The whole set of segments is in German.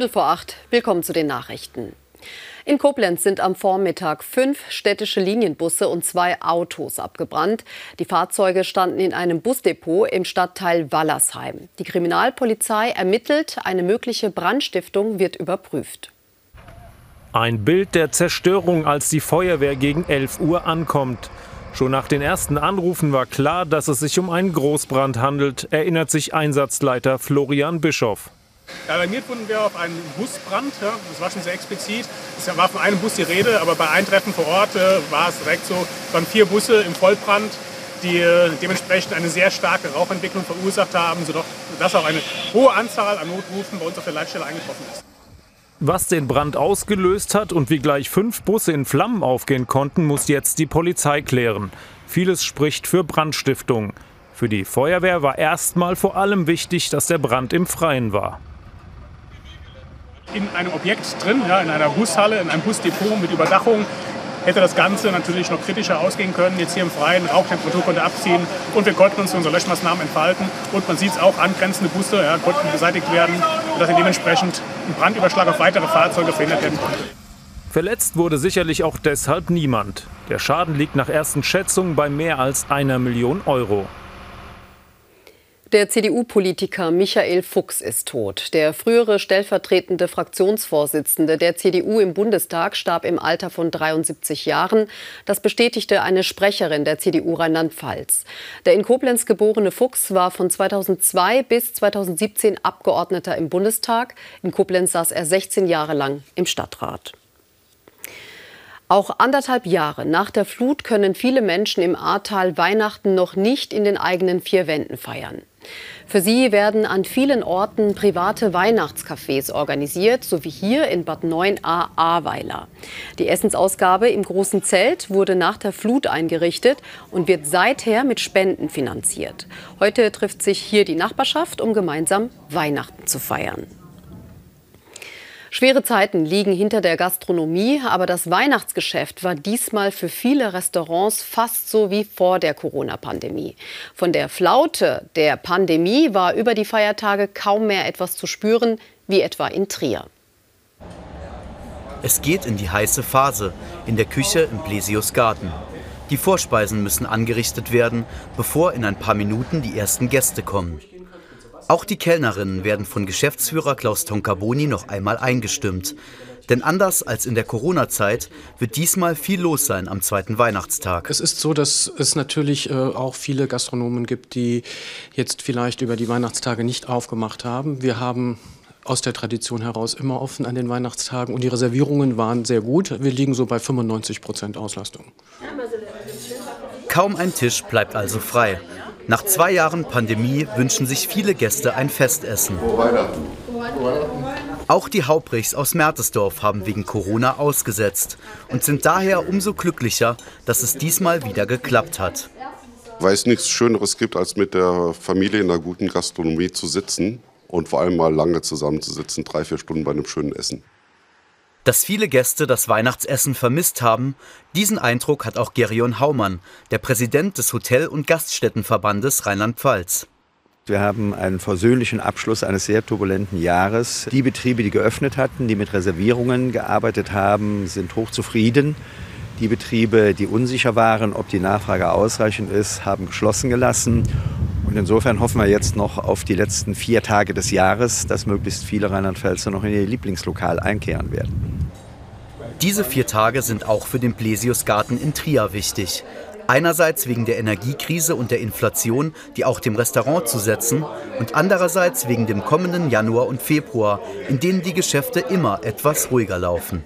Viertel vor acht. Willkommen zu den Nachrichten. In Koblenz sind am Vormittag fünf städtische Linienbusse und zwei Autos abgebrannt. Die Fahrzeuge standen in einem Busdepot im Stadtteil Wallersheim. Die Kriminalpolizei ermittelt, eine mögliche Brandstiftung wird überprüft. Ein Bild der Zerstörung, als die Feuerwehr gegen 11 Uhr ankommt. Schon nach den ersten Anrufen war klar, dass es sich um einen Großbrand handelt, erinnert sich Einsatzleiter Florian Bischoff. Alarmiert wurden wir auf einen Busbrand. Ja, das war schon sehr explizit. Es war von einem Bus die Rede, aber bei Eintreffen vor Ort äh, war es direkt so, es waren vier Busse im Vollbrand, die äh, dementsprechend eine sehr starke Rauchentwicklung verursacht haben, sodass auch eine hohe Anzahl an Notrufen bei uns auf der Leitstelle eingetroffen ist. Was den Brand ausgelöst hat und wie gleich fünf Busse in Flammen aufgehen konnten, muss jetzt die Polizei klären. Vieles spricht für Brandstiftung. Für die Feuerwehr war erstmal vor allem wichtig, dass der Brand im Freien war in einem Objekt drin, ja, in einer Bushalle, in einem Busdepot mit Überdachung. Hätte das Ganze natürlich noch kritischer ausgehen können. Jetzt hier im Freien, Rauchtemperatur konnte abziehen und wir konnten uns unsere Löschmaßnahmen entfalten. Und man sieht es auch, angrenzende Busse ja, konnten beseitigt werden, sodass dementsprechend ein Brandüberschlag auf weitere Fahrzeuge verhindert werden konnte. Verletzt wurde sicherlich auch deshalb niemand. Der Schaden liegt nach ersten Schätzungen bei mehr als einer Million Euro. Der CDU-Politiker Michael Fuchs ist tot. Der frühere stellvertretende Fraktionsvorsitzende der CDU im Bundestag starb im Alter von 73 Jahren. Das bestätigte eine Sprecherin der CDU Rheinland-Pfalz. Der in Koblenz geborene Fuchs war von 2002 bis 2017 Abgeordneter im Bundestag. In Koblenz saß er 16 Jahre lang im Stadtrat. Auch anderthalb Jahre nach der Flut können viele Menschen im Ahrtal Weihnachten noch nicht in den eigenen vier Wänden feiern. Für sie werden an vielen Orten private Weihnachtscafés organisiert, so wie hier in Bad 9a Ahrweiler. Die Essensausgabe im großen Zelt wurde nach der Flut eingerichtet und wird seither mit Spenden finanziert. Heute trifft sich hier die Nachbarschaft, um gemeinsam Weihnachten zu feiern. Schwere Zeiten liegen hinter der Gastronomie, aber das Weihnachtsgeschäft war diesmal für viele Restaurants fast so wie vor der Corona-Pandemie. Von der Flaute der Pandemie war über die Feiertage kaum mehr etwas zu spüren, wie etwa in Trier. Es geht in die heiße Phase in der Küche im Blesius Garten. Die Vorspeisen müssen angerichtet werden, bevor in ein paar Minuten die ersten Gäste kommen. Auch die Kellnerinnen werden von Geschäftsführer Klaus Tonkaboni noch einmal eingestimmt. Denn anders als in der Corona-Zeit wird diesmal viel los sein am zweiten Weihnachtstag. Es ist so, dass es natürlich äh, auch viele Gastronomen gibt, die jetzt vielleicht über die Weihnachtstage nicht aufgemacht haben. Wir haben aus der Tradition heraus immer offen an den Weihnachtstagen und die Reservierungen waren sehr gut. Wir liegen so bei 95 Prozent Auslastung. Kaum ein Tisch bleibt also frei. Nach zwei Jahren Pandemie wünschen sich viele Gäste ein Festessen. Auch die Haubrichs aus Mertesdorf haben wegen Corona ausgesetzt und sind daher umso glücklicher, dass es diesmal wieder geklappt hat. Weil es nichts Schöneres gibt, als mit der Familie in einer guten Gastronomie zu sitzen und vor allem mal lange zusammenzusitzen, drei, vier Stunden bei einem schönen Essen. Dass viele Gäste das Weihnachtsessen vermisst haben, diesen Eindruck hat auch Gerion Haumann, der Präsident des Hotel- und Gaststättenverbandes Rheinland-Pfalz. Wir haben einen versöhnlichen Abschluss eines sehr turbulenten Jahres. Die Betriebe, die geöffnet hatten, die mit Reservierungen gearbeitet haben, sind hochzufrieden. Die Betriebe, die unsicher waren, ob die Nachfrage ausreichend ist, haben geschlossen gelassen. Und insofern hoffen wir jetzt noch auf die letzten vier Tage des Jahres, dass möglichst viele Rheinland-Pfälzer noch in ihr Lieblingslokal einkehren werden. Diese vier Tage sind auch für den Blesiusgarten in Trier wichtig. Einerseits wegen der Energiekrise und der Inflation, die auch dem Restaurant zusetzen, und andererseits wegen dem kommenden Januar und Februar, in denen die Geschäfte immer etwas ruhiger laufen.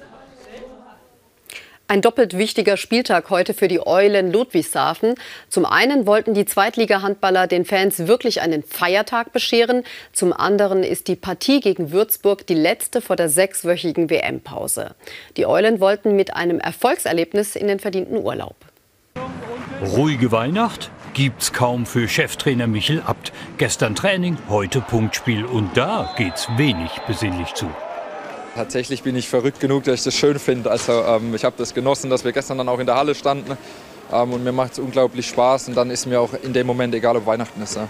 Ein doppelt wichtiger Spieltag heute für die Eulen Ludwigshafen. Zum einen wollten die Zweitliga-Handballer den Fans wirklich einen Feiertag bescheren. Zum anderen ist die Partie gegen Würzburg die letzte vor der sechswöchigen WM-Pause. Die Eulen wollten mit einem Erfolgserlebnis in den verdienten Urlaub. Ruhige Weihnacht gibt's kaum für Cheftrainer Michel Abt. Gestern Training, heute Punktspiel und da geht's wenig besinnlich zu. Tatsächlich bin ich verrückt genug, dass ich das schön finde. Also ähm, ich habe das genossen, dass wir gestern dann auch in der Halle standen. Ähm, und mir macht es unglaublich Spaß. Und dann ist mir auch in dem Moment egal, ob Weihnachten ist. Ja.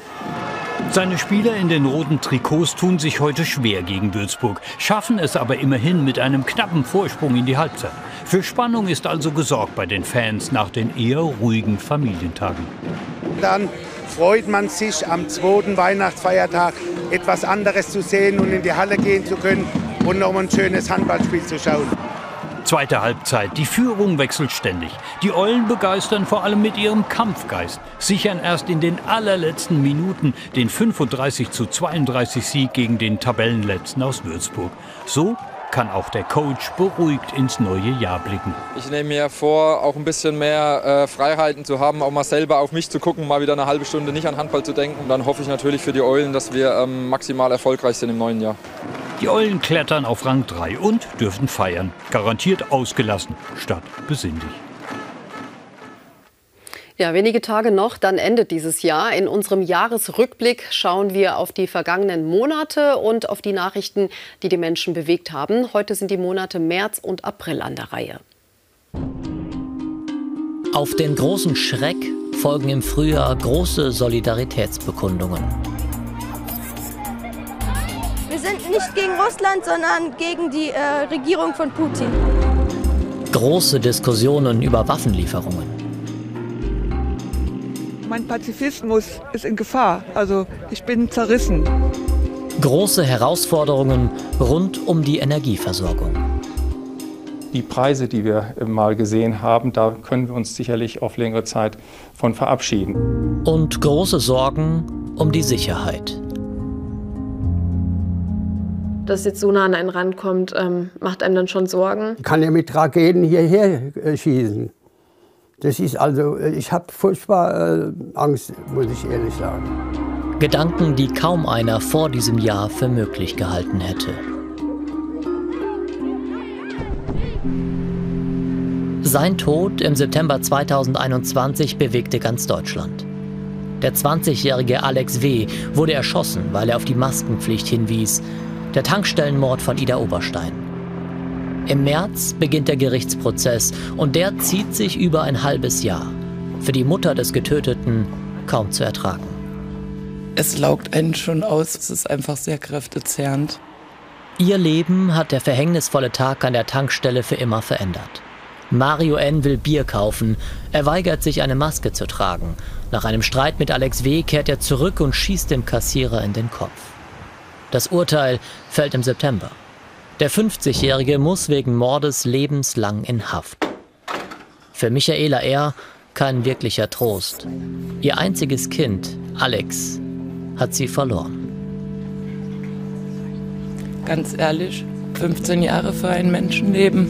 Seine Spieler in den roten Trikots tun sich heute schwer gegen Würzburg, schaffen es aber immerhin mit einem knappen Vorsprung in die Halbzeit. Für Spannung ist also gesorgt bei den Fans nach den eher ruhigen Familientagen. Dann freut man sich am zweiten Weihnachtsfeiertag etwas anderes zu sehen und in die Halle gehen zu können und noch ein schönes Handballspiel zu schauen. Zweite Halbzeit. Die Führung wechselt ständig. Die Eulen begeistern vor allem mit ihrem Kampfgeist, sichern erst in den allerletzten Minuten den 35 zu 32 Sieg gegen den Tabellenletzten aus Würzburg. So kann auch der Coach beruhigt ins neue Jahr blicken. Ich nehme mir vor, auch ein bisschen mehr äh, Freiheiten zu haben, auch mal selber auf mich zu gucken, mal wieder eine halbe Stunde nicht an Handball zu denken. Und dann hoffe ich natürlich für die Eulen, dass wir ähm, maximal erfolgreich sind im neuen Jahr. Die Eulen klettern auf Rang 3 und dürfen feiern. Garantiert ausgelassen statt besinnlich. Ja, wenige Tage noch, dann endet dieses Jahr. In unserem Jahresrückblick schauen wir auf die vergangenen Monate und auf die Nachrichten, die die Menschen bewegt haben. Heute sind die Monate März und April an der Reihe. Auf den großen Schreck folgen im Frühjahr große Solidaritätsbekundungen. Wir sind nicht gegen Russland, sondern gegen die äh, Regierung von Putin. Große Diskussionen über Waffenlieferungen. Mein Pazifismus ist in Gefahr. Also ich bin zerrissen. Große Herausforderungen rund um die Energieversorgung. Die Preise, die wir mal gesehen haben, da können wir uns sicherlich auf längere Zeit von verabschieden. Und große Sorgen um die Sicherheit. Dass jetzt so nah an einen rankommt, ähm, macht einem dann schon Sorgen. Ich kann ja mit Raketen hierher äh, schießen. Das ist also, ich habe furchtbar äh, Angst, muss ich ehrlich sagen. Gedanken, die kaum einer vor diesem Jahr für möglich gehalten hätte. Sein Tod im September 2021 bewegte ganz Deutschland. Der 20-jährige Alex W. wurde erschossen, weil er auf die Maskenpflicht hinwies. Der Tankstellenmord von Ida Oberstein. Im März beginnt der Gerichtsprozess und der zieht sich über ein halbes Jahr. Für die Mutter des Getöteten kaum zu ertragen. Es laugt einen schon aus, es ist einfach sehr kräftezehrend. Ihr Leben hat der verhängnisvolle Tag an der Tankstelle für immer verändert. Mario N. will Bier kaufen. Er weigert sich, eine Maske zu tragen. Nach einem Streit mit Alex W. kehrt er zurück und schießt dem Kassierer in den Kopf. Das Urteil fällt im September. Der 50-Jährige muss wegen Mordes lebenslang in Haft. Für Michaela R. kein wirklicher Trost. Ihr einziges Kind, Alex, hat sie verloren. Ganz ehrlich, 15 Jahre für ein Menschenleben.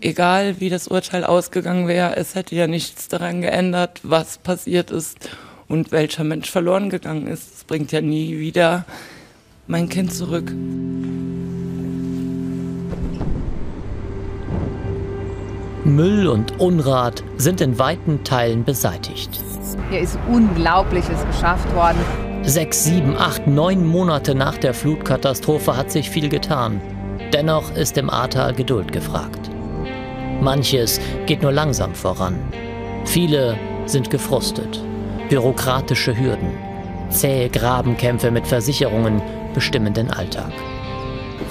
Egal wie das Urteil ausgegangen wäre, es hätte ja nichts daran geändert, was passiert ist und welcher Mensch verloren gegangen ist. Es bringt ja nie wieder mein Kind zurück. Müll und Unrat sind in weiten Teilen beseitigt. Hier ist Unglaubliches geschafft worden. Sechs, sieben, acht, neun Monate nach der Flutkatastrophe hat sich viel getan. Dennoch ist im Ahrtal Geduld gefragt. Manches geht nur langsam voran. Viele sind gefrustet. Bürokratische Hürden, zähe Grabenkämpfe mit Versicherungen bestimmen den Alltag.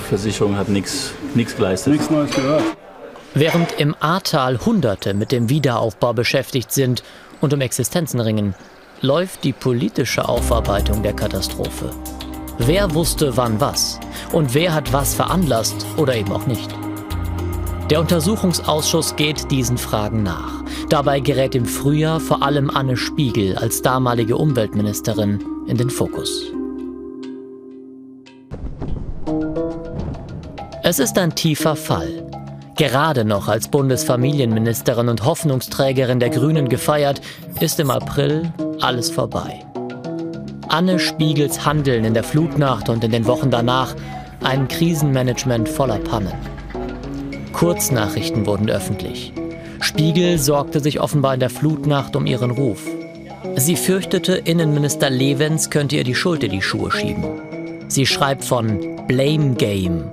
Versicherung hat nichts geleistet. Nichts Neues gehört. Während im Ahrtal Hunderte mit dem Wiederaufbau beschäftigt sind und um Existenzen ringen, läuft die politische Aufarbeitung der Katastrophe. Wer wusste wann was und wer hat was veranlasst oder eben auch nicht? Der Untersuchungsausschuss geht diesen Fragen nach. Dabei gerät im Frühjahr vor allem Anne Spiegel als damalige Umweltministerin in den Fokus. Es ist ein tiefer Fall. Gerade noch als Bundesfamilienministerin und Hoffnungsträgerin der Grünen gefeiert, ist im April alles vorbei. Anne Spiegels Handeln in der Flutnacht und in den Wochen danach ein Krisenmanagement voller Pannen. Kurznachrichten wurden öffentlich. Spiegel sorgte sich offenbar in der Flutnacht um ihren Ruf. Sie fürchtete, Innenminister Levens könnte ihr die Schuld in die Schuhe schieben. Sie schreibt von Blame Game,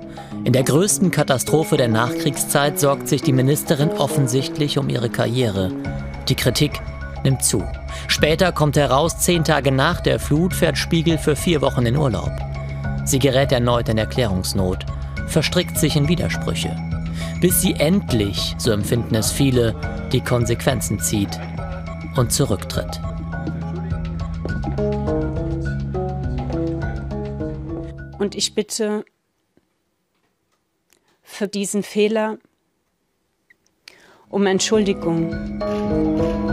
in der größten Katastrophe der Nachkriegszeit sorgt sich die Ministerin offensichtlich um ihre Karriere. Die Kritik nimmt zu. Später kommt heraus, zehn Tage nach der Flut fährt Spiegel für vier Wochen in Urlaub. Sie gerät erneut in Erklärungsnot, verstrickt sich in Widersprüche, bis sie endlich, so empfinden es viele, die Konsequenzen zieht und zurücktritt. Und ich bitte für diesen Fehler um Entschuldigung.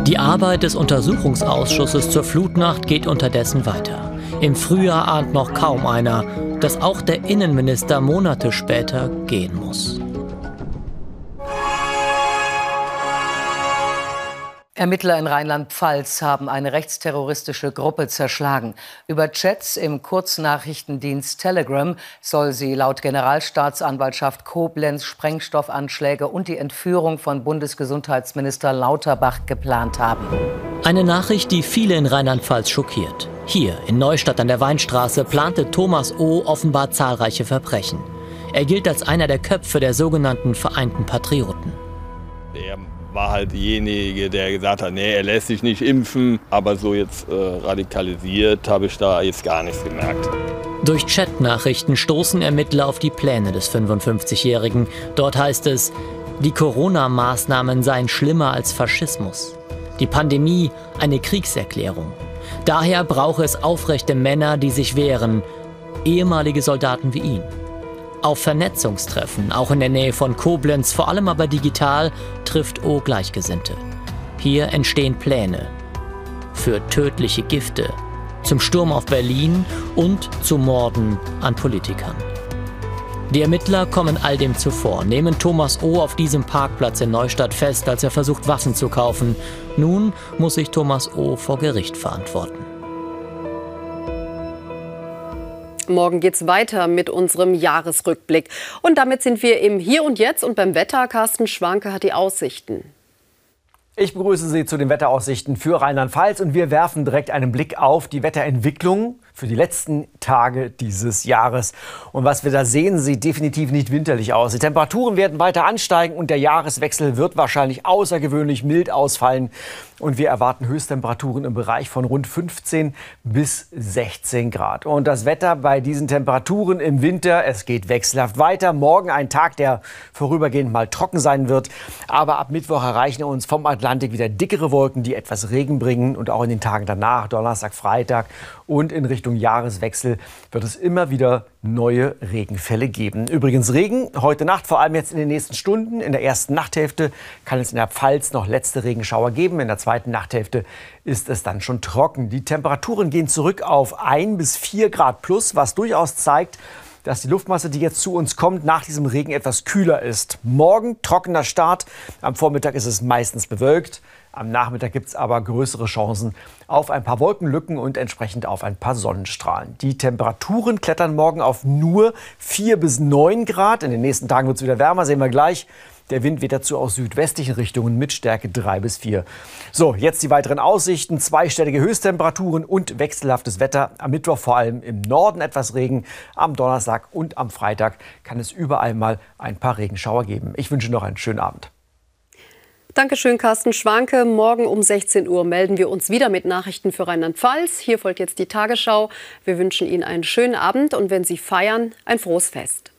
Die Arbeit des Untersuchungsausschusses zur Flutnacht geht unterdessen weiter. Im Frühjahr ahnt noch kaum einer, dass auch der Innenminister Monate später gehen muss. Ermittler in Rheinland-Pfalz haben eine rechtsterroristische Gruppe zerschlagen. Über Chats im Kurznachrichtendienst Telegram soll sie laut Generalstaatsanwaltschaft Koblenz Sprengstoffanschläge und die Entführung von Bundesgesundheitsminister Lauterbach geplant haben. Eine Nachricht, die viele in Rheinland-Pfalz schockiert. Hier in Neustadt an der Weinstraße plante Thomas O. offenbar zahlreiche Verbrechen. Er gilt als einer der Köpfe der sogenannten Vereinten Patrioten. Er war halt derjenige, der gesagt hat, nee, er lässt sich nicht impfen. Aber so jetzt äh, radikalisiert habe ich da jetzt gar nichts gemerkt. Durch Chatnachrichten stoßen Ermittler auf die Pläne des 55-Jährigen. Dort heißt es, die Corona-Maßnahmen seien schlimmer als Faschismus. Die Pandemie eine Kriegserklärung. Daher brauche es aufrechte Männer, die sich wehren, ehemalige Soldaten wie ihn. Auf Vernetzungstreffen, auch in der Nähe von Koblenz, vor allem aber digital, trifft O Gleichgesinnte. Hier entstehen Pläne für tödliche Gifte, zum Sturm auf Berlin und zu Morden an Politikern. Die Ermittler kommen all dem zuvor, nehmen Thomas O. auf diesem Parkplatz in Neustadt fest, als er versucht, Waffen zu kaufen. Nun muss sich Thomas O. vor Gericht verantworten. Morgen geht's weiter mit unserem Jahresrückblick. Und damit sind wir im Hier und Jetzt und beim Wetter. Carsten Schwanke hat die Aussichten. Ich begrüße Sie zu den Wetteraussichten für Rheinland-Pfalz und wir werfen direkt einen Blick auf die Wetterentwicklung für die letzten Tage dieses Jahres. Und was wir da sehen, sieht definitiv nicht winterlich aus. Die Temperaturen werden weiter ansteigen und der Jahreswechsel wird wahrscheinlich außergewöhnlich mild ausfallen. Und wir erwarten Höchsttemperaturen im Bereich von rund 15 bis 16 Grad. Und das Wetter bei diesen Temperaturen im Winter, es geht wechselhaft weiter. Morgen ein Tag, der vorübergehend mal trocken sein wird. Aber ab Mittwoch erreichen uns vom Atlantik wieder dickere Wolken, die etwas Regen bringen. Und auch in den Tagen danach, Donnerstag, Freitag und in Richtung Jahreswechsel wird es immer wieder neue Regenfälle geben. Übrigens Regen heute Nacht, vor allem jetzt in den nächsten Stunden. In der ersten Nachthälfte kann es in der Pfalz noch letzte Regenschauer geben. In der zweiten Nachthälfte ist es dann schon trocken. Die Temperaturen gehen zurück auf 1 bis 4 Grad plus, was durchaus zeigt, dass die Luftmasse, die jetzt zu uns kommt, nach diesem Regen etwas kühler ist. Morgen trockener Start. Am Vormittag ist es meistens bewölkt. Am Nachmittag gibt es aber größere Chancen auf ein paar Wolkenlücken und entsprechend auf ein paar Sonnenstrahlen. Die Temperaturen klettern morgen auf nur 4 bis 9 Grad. In den nächsten Tagen wird es wieder wärmer, sehen wir gleich. Der Wind weht dazu aus südwestlichen Richtungen mit Stärke 3 bis 4. So, jetzt die weiteren Aussichten. Zweistellige Höchsttemperaturen und wechselhaftes Wetter. Am Mittwoch vor allem im Norden etwas Regen. Am Donnerstag und am Freitag kann es überall mal ein paar Regenschauer geben. Ich wünsche noch einen schönen Abend. Dankeschön, Carsten Schwanke. Morgen um 16 Uhr melden wir uns wieder mit Nachrichten für Rheinland-Pfalz. Hier folgt jetzt die Tagesschau. Wir wünschen Ihnen einen schönen Abend und wenn Sie feiern, ein frohes Fest.